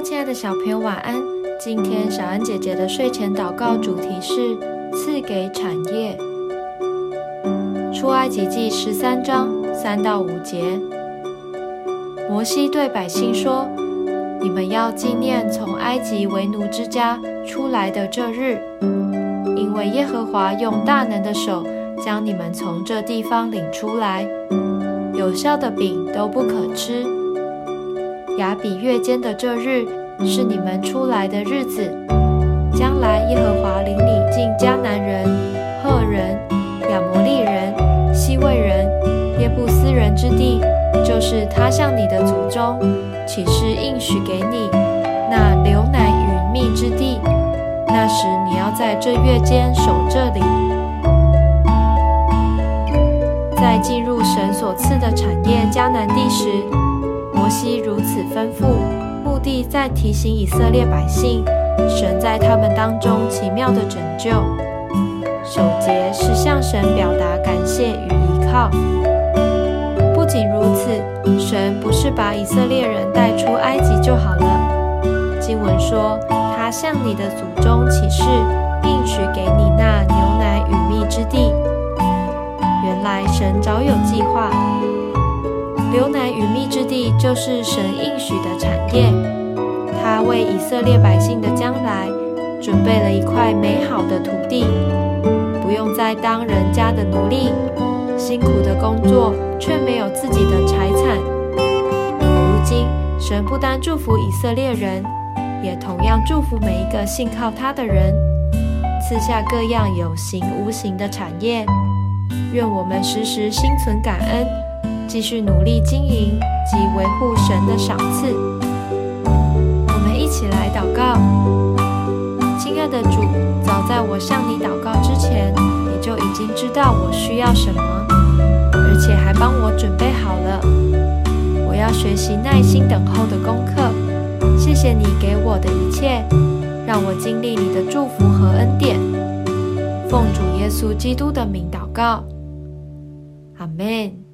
亲爱的小朋友，晚安。今天小安姐姐的睡前祷告主题是赐给产业。出埃及记十三章三到五节，摩西对百姓说：“你们要纪念从埃及为奴之家出来的这日，因为耶和华用大能的手将你们从这地方领出来，有效的饼都不可吃。”亚比月间的这日是你们出来的日子。将来耶和华领你进迦南人、赫人、亚摩利人、西魏人、耶布斯人之地，就是他向你的祖宗起誓应许给你那流奶与蜜之地。那时你要在这月间守这里。在进入神所赐的产业迦南地时。摩西如此吩咐，目的在提醒以色列百姓，神在他们当中奇妙的拯救。首节是向神表达感谢与依靠。不仅如此，神不是把以色列人带出埃及就好了。经文说，他向你的祖宗起誓，应许给你那牛奶与蜜之地。原来神早有计划。牛奶与蜜就是神应许的产业，他为以色列百姓的将来准备了一块美好的土地，不用再当人家的奴隶，辛苦的工作却没有自己的财产。如今，神不单祝福以色列人，也同样祝福每一个信靠他的人，赐下各样有形无形的产业。愿我们时时心存感恩。继续努力经营及维护神的赏赐。我们一起来祷告，亲爱的主，早在我向你祷告之前，你就已经知道我需要什么，而且还帮我准备好了。我要学习耐心等候的功课。谢谢你给我的一切，让我经历你的祝福和恩典。奉主耶稣基督的名祷告，阿门。